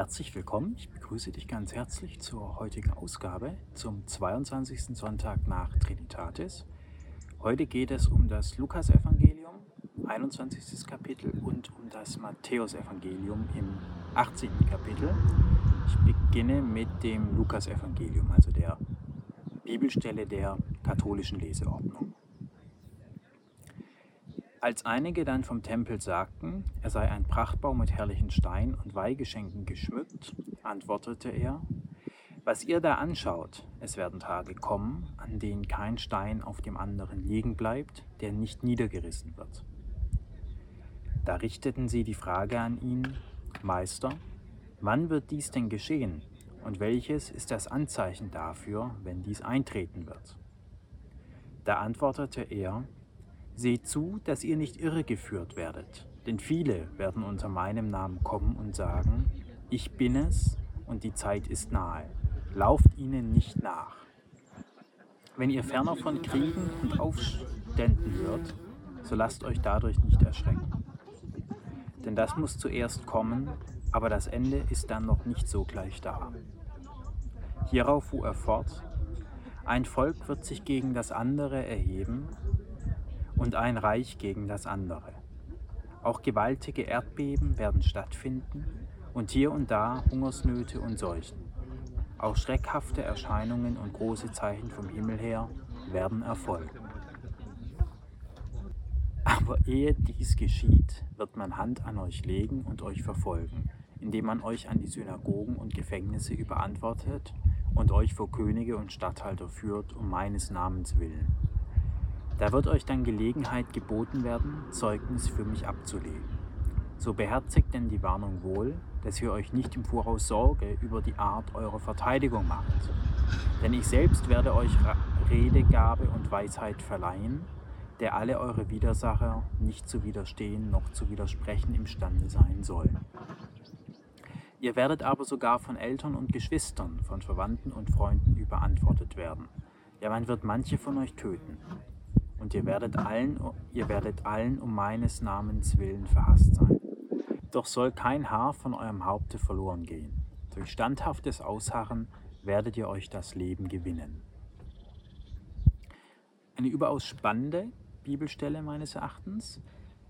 Herzlich willkommen. Ich begrüße dich ganz herzlich zur heutigen Ausgabe zum 22. Sonntag nach Trinitatis. Heute geht es um das Lukasevangelium, 21. Kapitel, und um das Matthäusevangelium im 18. Kapitel. Ich beginne mit dem Lukasevangelium, also der Bibelstelle der katholischen Leseordnung. Als einige dann vom Tempel sagten, er sei ein Prachtbau mit herrlichen Steinen und Weihgeschenken geschmückt, antwortete er, was ihr da anschaut, es werden Tage kommen, an denen kein Stein auf dem anderen liegen bleibt, der nicht niedergerissen wird. Da richteten sie die Frage an ihn, Meister, wann wird dies denn geschehen und welches ist das Anzeichen dafür, wenn dies eintreten wird? Da antwortete er, Seht zu, dass ihr nicht irregeführt werdet, denn viele werden unter meinem Namen kommen und sagen, ich bin es und die Zeit ist nahe. Lauft ihnen nicht nach. Wenn ihr ferner von Kriegen und Aufständen hört, so lasst euch dadurch nicht erschrecken. Denn das muss zuerst kommen, aber das Ende ist dann noch nicht so gleich da. Hierauf fuhr er fort, ein Volk wird sich gegen das andere erheben und ein Reich gegen das andere. Auch gewaltige Erdbeben werden stattfinden und hier und da Hungersnöte und Seuchen. Auch schreckhafte Erscheinungen und große Zeichen vom Himmel her werden erfolgen. Aber ehe dies geschieht, wird man Hand an euch legen und euch verfolgen, indem man euch an die Synagogen und Gefängnisse überantwortet und euch vor Könige und Statthalter führt um meines Namens willen. Da wird euch dann Gelegenheit geboten werden, Zeugnis für mich abzulegen. So beherzigt denn die Warnung wohl, dass ihr euch nicht im Voraus Sorge über die Art eurer Verteidigung macht. Denn ich selbst werde euch Redegabe und Weisheit verleihen, der alle eure Widersacher nicht zu widerstehen noch zu widersprechen imstande sein soll. Ihr werdet aber sogar von Eltern und Geschwistern, von Verwandten und Freunden überantwortet werden. Ja, man wird manche von euch töten und ihr werdet allen, ihr werdet allen um meines Namens willen verhasst sein. Doch soll kein Haar von eurem Haupte verloren gehen. Durch standhaftes Ausharren werdet ihr euch das Leben gewinnen. Eine überaus spannende Bibelstelle meines Erachtens.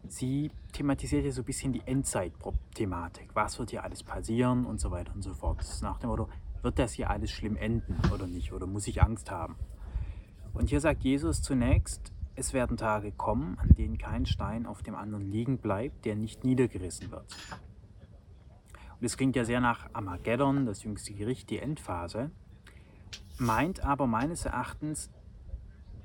Sie thematisiert ja so ein bisschen die Endzeit-Thematik. Was wird hier alles passieren und so weiter und so fort. Nach dem Motto, wird das hier alles schlimm enden oder nicht? Oder muss ich Angst haben? Und hier sagt Jesus zunächst, es werden Tage kommen, an denen kein Stein auf dem anderen liegen bleibt, der nicht niedergerissen wird. Und es klingt ja sehr nach Armageddon, das jüngste Gericht, die Endphase, meint aber meines Erachtens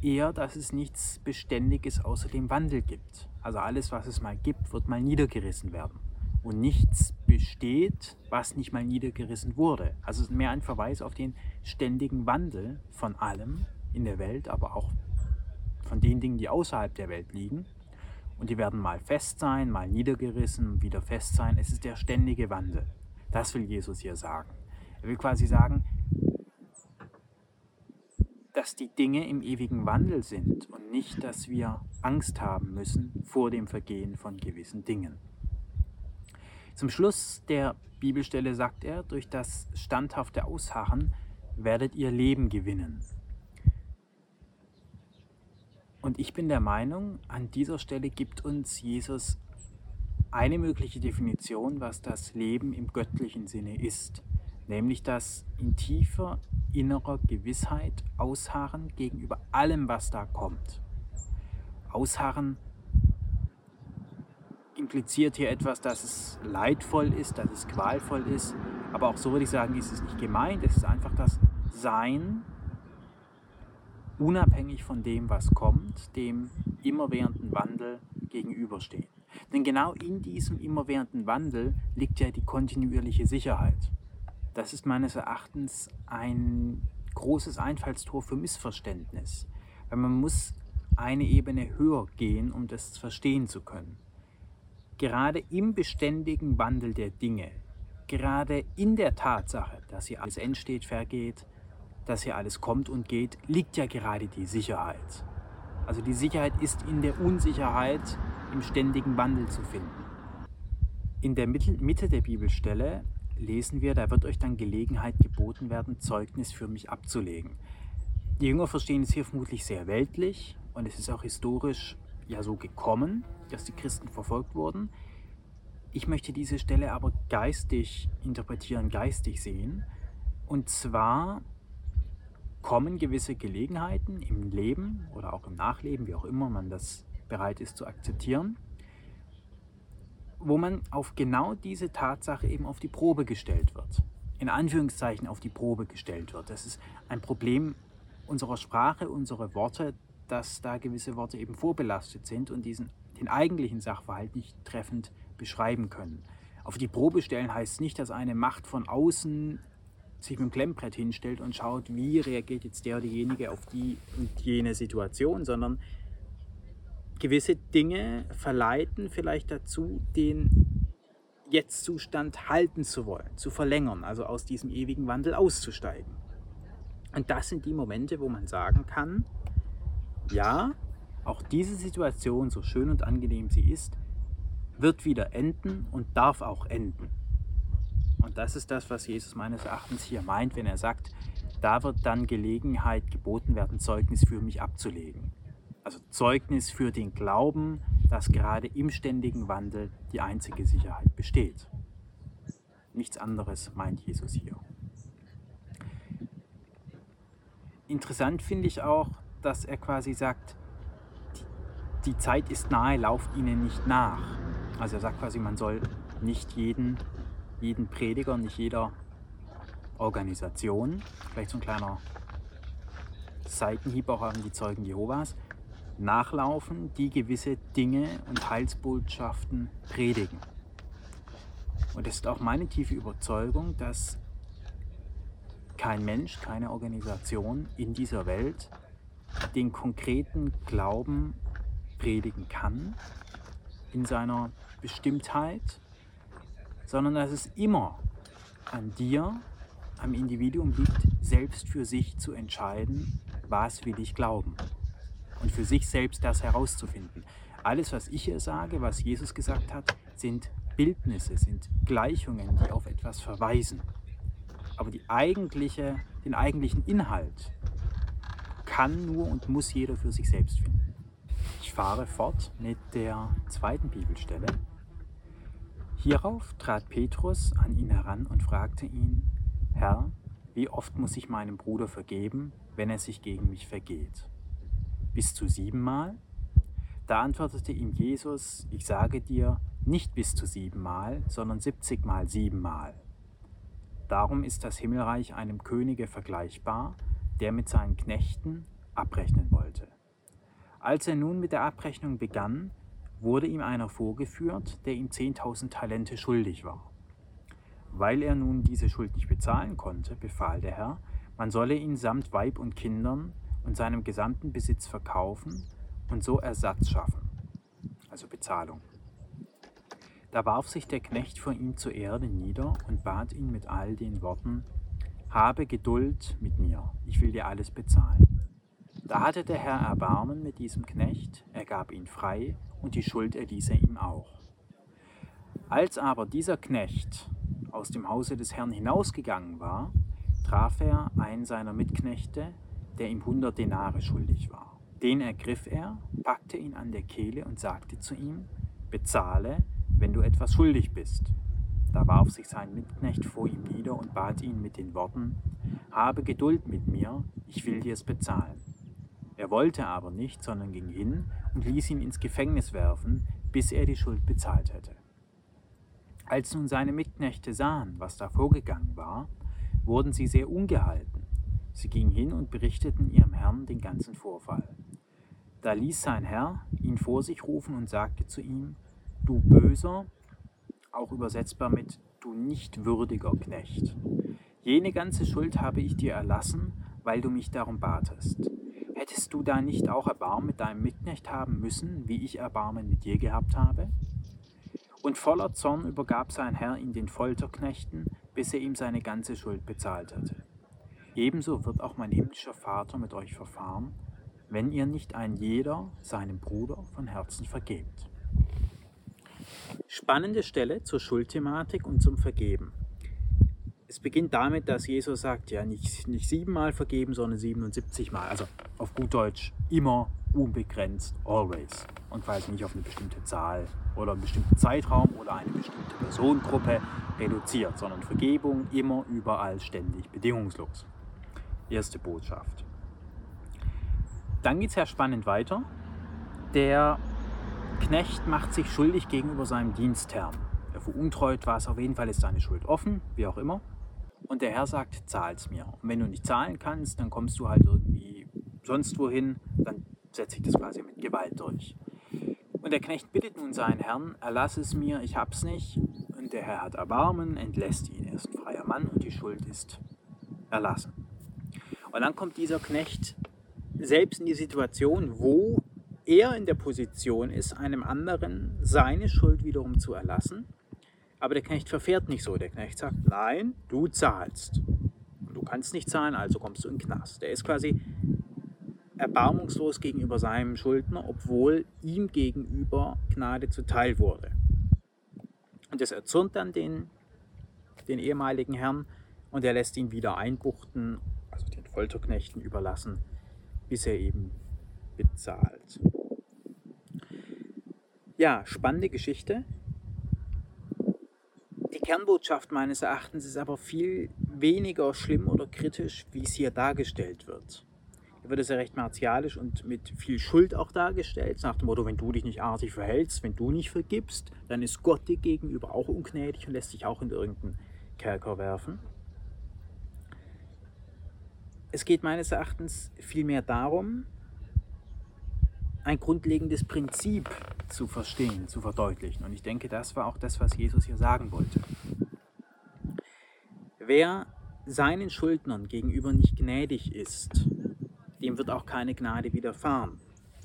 eher, dass es nichts Beständiges außer dem Wandel gibt. Also alles, was es mal gibt, wird mal niedergerissen werden. Und nichts besteht, was nicht mal niedergerissen wurde. Also es ist mehr ein Verweis auf den ständigen Wandel von allem in der Welt, aber auch von den Dingen, die außerhalb der Welt liegen. Und die werden mal fest sein, mal niedergerissen, wieder fest sein. Es ist der ständige Wandel. Das will Jesus hier sagen. Er will quasi sagen, dass die Dinge im ewigen Wandel sind und nicht, dass wir Angst haben müssen vor dem Vergehen von gewissen Dingen. Zum Schluss der Bibelstelle sagt er, durch das standhafte Ausharren werdet ihr Leben gewinnen. Und ich bin der Meinung, an dieser Stelle gibt uns Jesus eine mögliche Definition, was das Leben im göttlichen Sinne ist, nämlich das in tiefer innerer Gewissheit ausharren gegenüber allem, was da kommt. Ausharren impliziert hier etwas, dass es leidvoll ist, dass es qualvoll ist, aber auch so würde ich sagen, ist es nicht gemeint, es ist einfach das Sein unabhängig von dem, was kommt, dem immerwährenden Wandel gegenüberstehen. Denn genau in diesem immerwährenden Wandel liegt ja die kontinuierliche Sicherheit. Das ist meines Erachtens ein großes Einfallstor für Missverständnis. Weil man muss eine Ebene höher gehen, um das verstehen zu können. Gerade im beständigen Wandel der Dinge, gerade in der Tatsache, dass hier alles entsteht, vergeht, dass hier alles kommt und geht, liegt ja gerade die Sicherheit. Also die Sicherheit ist in der Unsicherheit im ständigen Wandel zu finden. In der Mitte der Bibelstelle lesen wir, da wird euch dann Gelegenheit geboten werden, Zeugnis für mich abzulegen. Die Jünger verstehen es hier vermutlich sehr weltlich und es ist auch historisch ja so gekommen, dass die Christen verfolgt wurden. Ich möchte diese Stelle aber geistig interpretieren, geistig sehen. Und zwar kommen gewisse Gelegenheiten im Leben oder auch im Nachleben, wie auch immer man das bereit ist zu akzeptieren, wo man auf genau diese Tatsache eben auf die Probe gestellt wird. In Anführungszeichen auf die Probe gestellt wird. Das ist ein Problem unserer Sprache, unserer Worte, dass da gewisse Worte eben vorbelastet sind und diesen, den eigentlichen Sachverhalt nicht treffend beschreiben können. Auf die Probe stellen heißt nicht, dass eine Macht von außen sich mit dem Klemmbrett hinstellt und schaut, wie reagiert jetzt der oder diejenige auf die und jene Situation, sondern gewisse Dinge verleiten vielleicht dazu, den Jetzt-Zustand halten zu wollen, zu verlängern, also aus diesem ewigen Wandel auszusteigen. Und das sind die Momente, wo man sagen kann, ja, auch diese Situation, so schön und angenehm sie ist, wird wieder enden und darf auch enden. Und das ist das, was Jesus meines Erachtens hier meint, wenn er sagt, da wird dann Gelegenheit geboten werden, Zeugnis für mich abzulegen. Also Zeugnis für den Glauben, dass gerade im ständigen Wandel die einzige Sicherheit besteht. Nichts anderes meint Jesus hier. Interessant finde ich auch, dass er quasi sagt, die, Zeit ist nahe, lauft ihnen nicht nach. Also er sagt quasi, man soll nicht jeden, jeden Prediger, nicht jeder Organisation, vielleicht so ein kleiner Seitenhieb auch an die Zeugen Jehovas, nachlaufen, die gewisse Dinge und Heilsbotschaften predigen. Und es ist auch meine tiefe Überzeugung, dass kein Mensch, keine Organisation in dieser Welt den konkreten Glauben predigen kann in seiner Bestimmtheit, sondern dass es immer an dir, am Individuum liegt, selbst für sich zu entscheiden, was will ich glauben und für sich selbst das herauszufinden. Alles, was ich hier sage, was Jesus gesagt hat, sind Bildnisse, sind Gleichungen, die auf etwas verweisen. Aber eigentliche, den eigentlichen Inhalt, kann nur und muss jeder für sich selbst finden. Ich fahre fort mit der zweiten Bibelstelle. Hierauf trat Petrus an ihn heran und fragte ihn, Herr, wie oft muss ich meinem Bruder vergeben, wenn er sich gegen mich vergeht? Bis zu siebenmal? Da antwortete ihm Jesus, ich sage dir, nicht bis zu siebenmal, sondern siebzigmal siebenmal. Darum ist das Himmelreich einem Könige vergleichbar, der mit seinen Knechten abrechnen wollte. Als er nun mit der Abrechnung begann, wurde ihm einer vorgeführt, der ihm 10.000 Talente schuldig war. Weil er nun diese Schuld nicht bezahlen konnte, befahl der Herr, man solle ihn samt Weib und Kindern und seinem gesamten Besitz verkaufen und so Ersatz schaffen, also Bezahlung. Da warf sich der Knecht vor ihm zur Erde nieder und bat ihn mit all den Worten, habe Geduld mit mir, ich will dir alles bezahlen. Da hatte der Herr Erbarmen mit diesem Knecht, er gab ihn frei und die Schuld erließ er ihm auch. Als aber dieser Knecht aus dem Hause des Herrn hinausgegangen war, traf er einen seiner Mitknechte, der ihm hundert Denare schuldig war. Den ergriff er, packte ihn an der Kehle und sagte zu ihm, bezahle, wenn du etwas schuldig bist. Da warf sich sein Mitknecht vor ihm nieder und bat ihn mit den Worten, Habe Geduld mit mir, ich will dir es bezahlen. Er wollte aber nicht, sondern ging hin und ließ ihn ins Gefängnis werfen, bis er die Schuld bezahlt hätte. Als nun seine Mitknechte sahen, was da vorgegangen war, wurden sie sehr ungehalten. Sie gingen hin und berichteten ihrem Herrn den ganzen Vorfall. Da ließ sein Herr ihn vor sich rufen und sagte zu ihm, Du böser auch übersetzbar mit du nicht würdiger Knecht. Jene ganze Schuld habe ich dir erlassen, weil du mich darum batest. Hättest du da nicht auch Erbarmen mit deinem Mitknecht haben müssen, wie ich Erbarmen mit dir gehabt habe? Und voller Zorn übergab sein Herr ihn den Folterknechten, bis er ihm seine ganze Schuld bezahlt hatte. Ebenso wird auch mein himmlischer Vater mit euch verfahren, wenn ihr nicht ein jeder seinem Bruder von Herzen vergebt. Spannende Stelle zur Schuldthematik und zum Vergeben. Es beginnt damit, dass Jesus sagt, ja, nicht, nicht siebenmal vergeben, sondern 77 Mal. Also auf gut Deutsch immer unbegrenzt, always. Und quasi nicht auf eine bestimmte Zahl oder einen bestimmten Zeitraum oder eine bestimmte Personengruppe reduziert, sondern Vergebung immer, überall, ständig, bedingungslos. Erste Botschaft. Dann geht es ja spannend weiter. Der Knecht macht sich schuldig gegenüber seinem Dienstherrn. Er veruntreut was, auf jeden Fall ist seine Schuld offen, wie auch immer. Und der Herr sagt, zahl's mir. Und wenn du nicht zahlen kannst, dann kommst du halt irgendwie sonst wohin, dann setze ich das quasi mit Gewalt durch. Und der Knecht bittet nun seinen Herrn, erlass es mir, ich hab's nicht. Und der Herr hat Erbarmen, entlässt ihn. Er ist ein freier Mann und die Schuld ist erlassen. Und dann kommt dieser Knecht selbst in die Situation, wo er in der Position ist, einem anderen seine Schuld wiederum zu erlassen. Aber der Knecht verfährt nicht so. Der Knecht sagt, nein, du zahlst. du kannst nicht zahlen, also kommst du in den Knast. Der ist quasi erbarmungslos gegenüber seinem Schuldner, obwohl ihm gegenüber Gnade zuteil wurde. Und das erzürnt dann den, den ehemaligen Herrn und er lässt ihn wieder einbuchten, also den Folterknechten überlassen, bis er eben bezahlt. Ja, spannende Geschichte. Kernbotschaft meines Erachtens ist aber viel weniger schlimm oder kritisch, wie es hier dargestellt wird. Hier wird es ja recht martialisch und mit viel Schuld auch dargestellt, nach dem Motto, wenn du dich nicht artig verhältst, wenn du nicht vergibst, dann ist Gott dir gegenüber auch ungnädig und lässt dich auch in irgendeinen Kerker werfen. Es geht meines Erachtens vielmehr darum, ein grundlegendes Prinzip zu verstehen, zu verdeutlichen. Und ich denke, das war auch das, was Jesus hier sagen wollte. Wer seinen Schuldnern gegenüber nicht gnädig ist, dem wird auch keine Gnade widerfahren.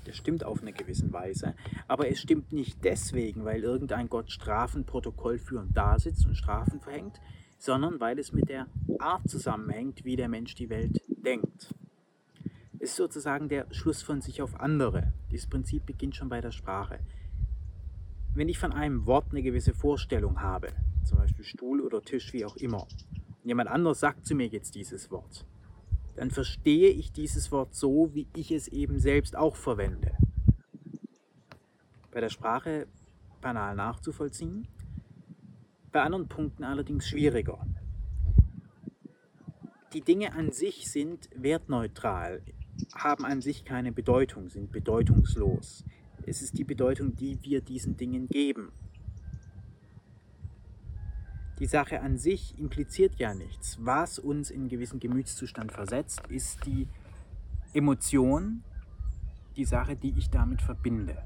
Das stimmt auf eine gewisse Weise, aber es stimmt nicht deswegen, weil irgendein Gott Strafenprotokoll führend da sitzt und Strafen verhängt, sondern weil es mit der Art zusammenhängt, wie der Mensch die Welt denkt. Ist sozusagen der Schluss von sich auf andere. Dieses Prinzip beginnt schon bei der Sprache. Wenn ich von einem Wort eine gewisse Vorstellung habe, zum Beispiel Stuhl oder Tisch, wie auch immer, und jemand anderes sagt zu mir jetzt dieses Wort, dann verstehe ich dieses Wort so, wie ich es eben selbst auch verwende. Bei der Sprache banal nachzuvollziehen, bei anderen Punkten allerdings schwieriger. Die Dinge an sich sind wertneutral haben an sich keine Bedeutung, sind bedeutungslos. Es ist die Bedeutung, die wir diesen Dingen geben. Die Sache an sich impliziert ja nichts. Was uns in einen gewissen Gemütszustand versetzt, ist die Emotion, die Sache, die ich damit verbinde.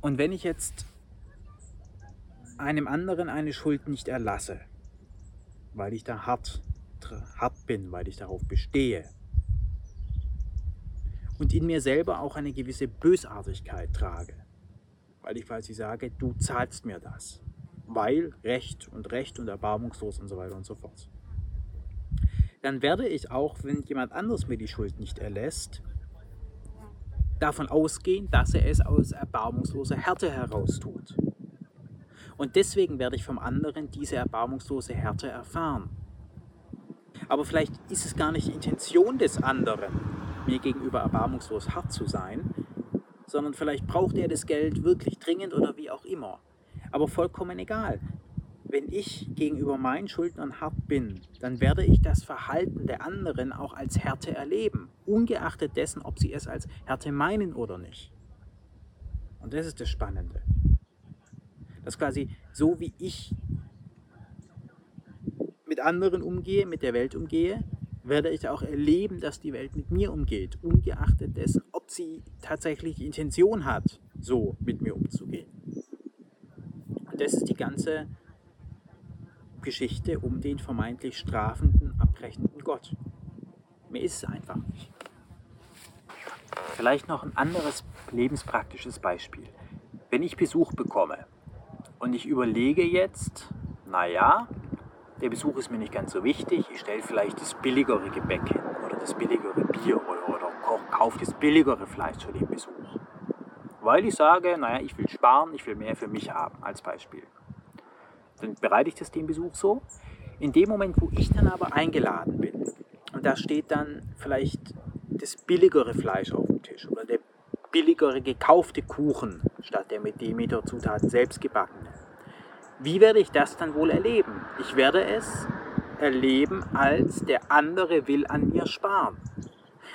Und wenn ich jetzt einem anderen eine Schuld nicht erlasse, weil ich da hart hart bin, weil ich darauf bestehe. Und in mir selber auch eine gewisse Bösartigkeit trage, weil ich quasi sage, du zahlst mir das, weil Recht und Recht und erbarmungslos und so weiter und so fort. Dann werde ich auch, wenn jemand anderes mir die Schuld nicht erlässt, davon ausgehen, dass er es aus erbarmungsloser Härte heraus tut. Und deswegen werde ich vom anderen diese erbarmungslose Härte erfahren. Aber vielleicht ist es gar nicht die Intention des anderen, mir gegenüber erbarmungslos hart zu sein, sondern vielleicht braucht er das Geld wirklich dringend oder wie auch immer. Aber vollkommen egal. Wenn ich gegenüber meinen Schuldnern hart bin, dann werde ich das Verhalten der anderen auch als Härte erleben, ungeachtet dessen, ob sie es als Härte meinen oder nicht. Und das ist das Spannende. Dass quasi so wie ich anderen umgehe, mit der Welt umgehe, werde ich auch erleben, dass die Welt mit mir umgeht, ungeachtet dessen, ob sie tatsächlich die Intention hat, so mit mir umzugehen. Und das ist die ganze Geschichte um den vermeintlich strafenden, abrechnenden Gott. Mir ist es einfach nicht. Vielleicht noch ein anderes lebenspraktisches Beispiel. Wenn ich Besuch bekomme und ich überlege jetzt, naja, der Besuch ist mir nicht ganz so wichtig. Ich stelle vielleicht das billigere Gebäck hin oder das billigere Bier oder, oder kaufe das billigere Fleisch für den Besuch. Weil ich sage, naja, ich will sparen, ich will mehr für mich haben, als Beispiel. Dann bereite ich das den Besuch so. In dem Moment, wo ich dann aber eingeladen bin und da steht dann vielleicht das billigere Fleisch auf dem Tisch oder der billigere gekaufte Kuchen statt der mit Demeter-Zutaten selbst gebackene. Wie werde ich das dann wohl erleben? Ich werde es erleben, als der andere will an mir sparen.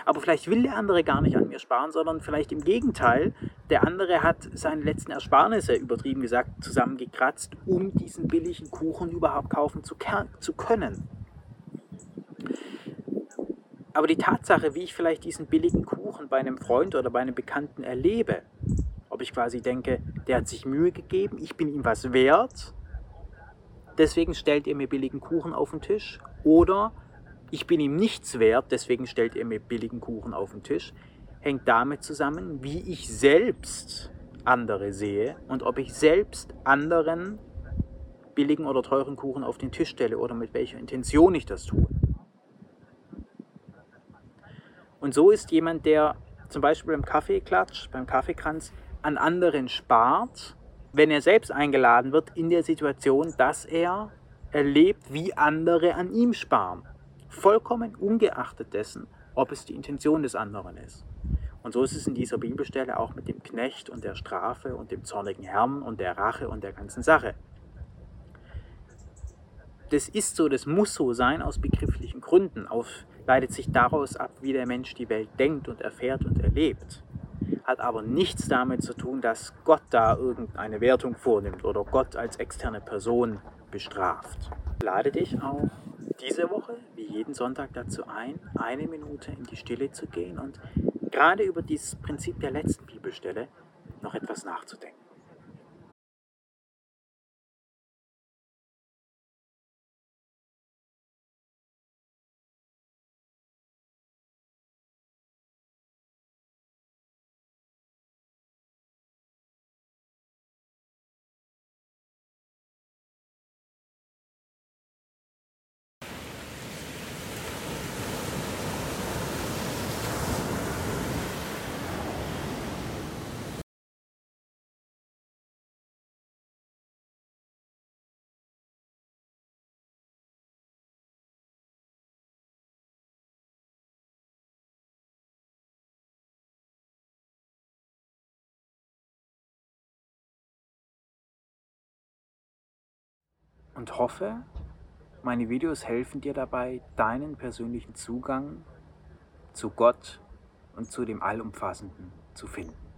Aber vielleicht will der andere gar nicht an mir sparen, sondern vielleicht im Gegenteil, der andere hat seine letzten Ersparnisse, übertrieben gesagt, zusammengekratzt, um diesen billigen Kuchen überhaupt kaufen zu, zu können. Aber die Tatsache, wie ich vielleicht diesen billigen Kuchen bei einem Freund oder bei einem Bekannten erlebe, ob ich quasi denke, der hat sich Mühe gegeben, ich bin ihm was wert, deswegen stellt er mir billigen Kuchen auf den Tisch, oder ich bin ihm nichts wert, deswegen stellt er mir billigen Kuchen auf den Tisch, hängt damit zusammen, wie ich selbst andere sehe und ob ich selbst anderen billigen oder teuren Kuchen auf den Tisch stelle oder mit welcher Intention ich das tue. Und so ist jemand, der zum Beispiel beim Kaffeeklatsch, beim Kaffeekranz an anderen spart, wenn er selbst eingeladen wird, in der Situation, dass er erlebt, wie andere an ihm sparen. Vollkommen ungeachtet dessen, ob es die Intention des anderen ist. Und so ist es in dieser Bibelstelle auch mit dem Knecht und der Strafe und dem zornigen Herrn und der Rache und der ganzen Sache. Das ist so, das muss so sein aus begrifflichen Gründen, auf leitet sich daraus ab, wie der Mensch die Welt denkt und erfährt und erlebt. Hat aber nichts damit zu tun, dass Gott da irgendeine Wertung vornimmt oder Gott als externe Person bestraft. Lade dich auch diese Woche, wie jeden Sonntag, dazu ein, eine Minute in die Stille zu gehen und gerade über dieses Prinzip der letzten Bibelstelle noch etwas nachzudenken. Und hoffe, meine Videos helfen dir dabei, deinen persönlichen Zugang zu Gott und zu dem Allumfassenden zu finden.